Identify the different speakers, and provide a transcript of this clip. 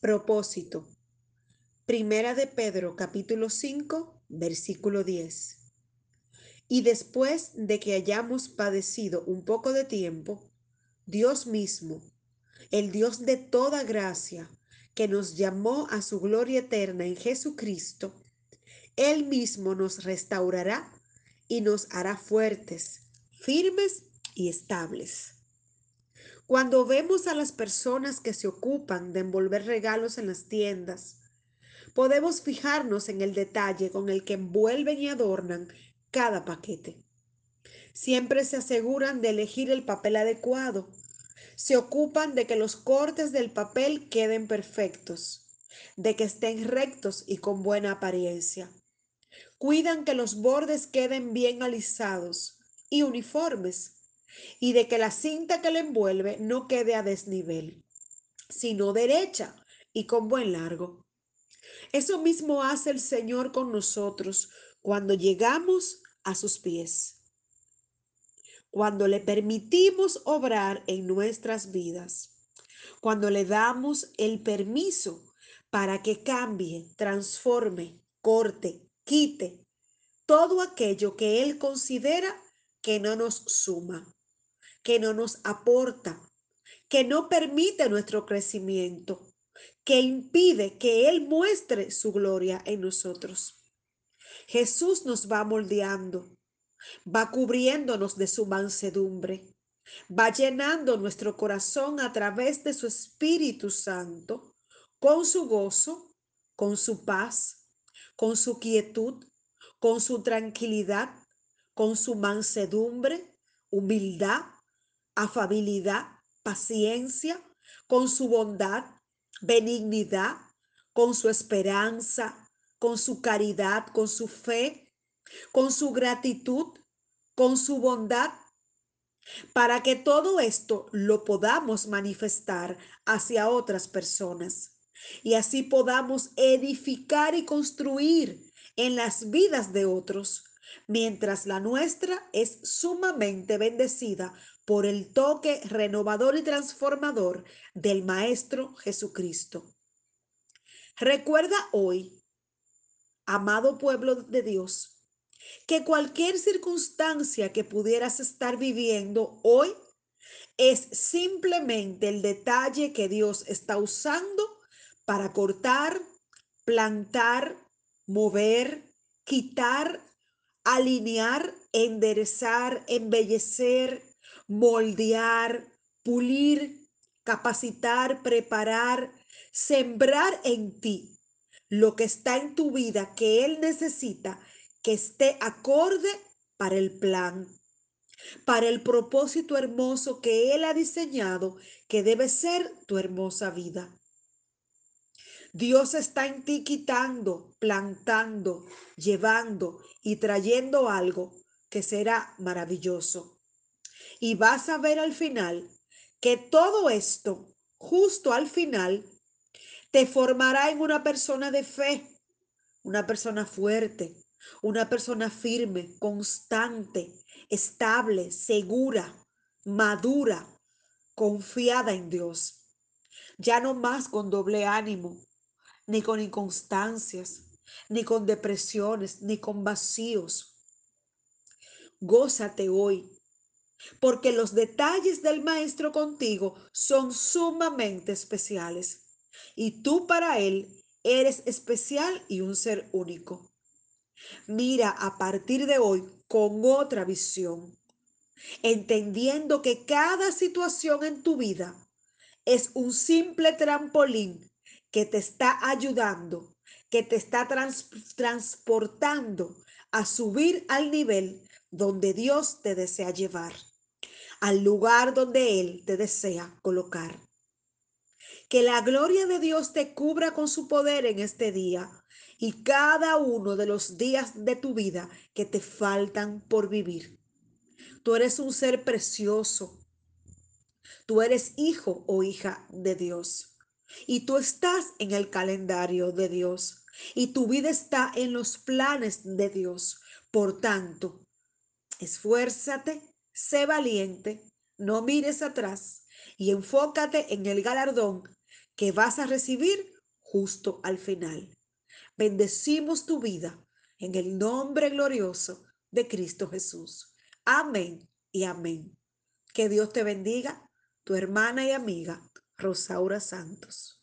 Speaker 1: Propósito. Primera de Pedro capítulo 5, versículo 10. Y después de que hayamos padecido un poco de tiempo, Dios mismo, el Dios de toda gracia, que nos llamó a su gloria eterna en Jesucristo, Él mismo nos restaurará y nos hará fuertes, firmes y estables. Cuando vemos a las personas que se ocupan de envolver regalos en las tiendas, podemos fijarnos en el detalle con el que envuelven y adornan cada paquete. Siempre se aseguran de elegir el papel adecuado. Se ocupan de que los cortes del papel queden perfectos, de que estén rectos y con buena apariencia. Cuidan que los bordes queden bien alisados y uniformes y de que la cinta que le envuelve no quede a desnivel, sino derecha y con buen largo. Eso mismo hace el Señor con nosotros cuando llegamos a sus pies, cuando le permitimos obrar en nuestras vidas, cuando le damos el permiso para que cambie, transforme, corte, quite todo aquello que Él considera que no nos suma que no nos aporta, que no permite nuestro crecimiento, que impide que Él muestre su gloria en nosotros. Jesús nos va moldeando, va cubriéndonos de su mansedumbre, va llenando nuestro corazón a través de su Espíritu Santo, con su gozo, con su paz, con su quietud, con su tranquilidad, con su mansedumbre, humildad, afabilidad, paciencia, con su bondad, benignidad, con su esperanza, con su caridad, con su fe, con su gratitud, con su bondad, para que todo esto lo podamos manifestar hacia otras personas y así podamos edificar y construir en las vidas de otros, mientras la nuestra es sumamente bendecida por el toque renovador y transformador del Maestro Jesucristo. Recuerda hoy, amado pueblo de Dios, que cualquier circunstancia que pudieras estar viviendo hoy es simplemente el detalle que Dios está usando para cortar, plantar, mover, quitar, alinear, enderezar, embellecer, moldear, pulir, capacitar, preparar, sembrar en ti lo que está en tu vida que Él necesita que esté acorde para el plan, para el propósito hermoso que Él ha diseñado que debe ser tu hermosa vida. Dios está en ti quitando, plantando, llevando y trayendo algo que será maravilloso. Y vas a ver al final que todo esto, justo al final, te formará en una persona de fe, una persona fuerte, una persona firme, constante, estable, segura, madura, confiada en Dios. Ya no más con doble ánimo, ni con inconstancias, ni con depresiones, ni con vacíos. Gózate hoy porque los detalles del Maestro contigo son sumamente especiales y tú para Él eres especial y un ser único. Mira a partir de hoy con otra visión, entendiendo que cada situación en tu vida es un simple trampolín que te está ayudando, que te está transportando a subir al nivel donde Dios te desea llevar al lugar donde Él te desea colocar. Que la gloria de Dios te cubra con su poder en este día y cada uno de los días de tu vida que te faltan por vivir. Tú eres un ser precioso. Tú eres hijo o hija de Dios. Y tú estás en el calendario de Dios. Y tu vida está en los planes de Dios. Por tanto, esfuérzate sé valiente, no mires atrás y enfócate en el galardón que vas a recibir justo al final. Bendecimos tu vida en el nombre glorioso de Cristo Jesús. Amén y amén. Que Dios te bendiga, tu hermana y amiga Rosaura Santos.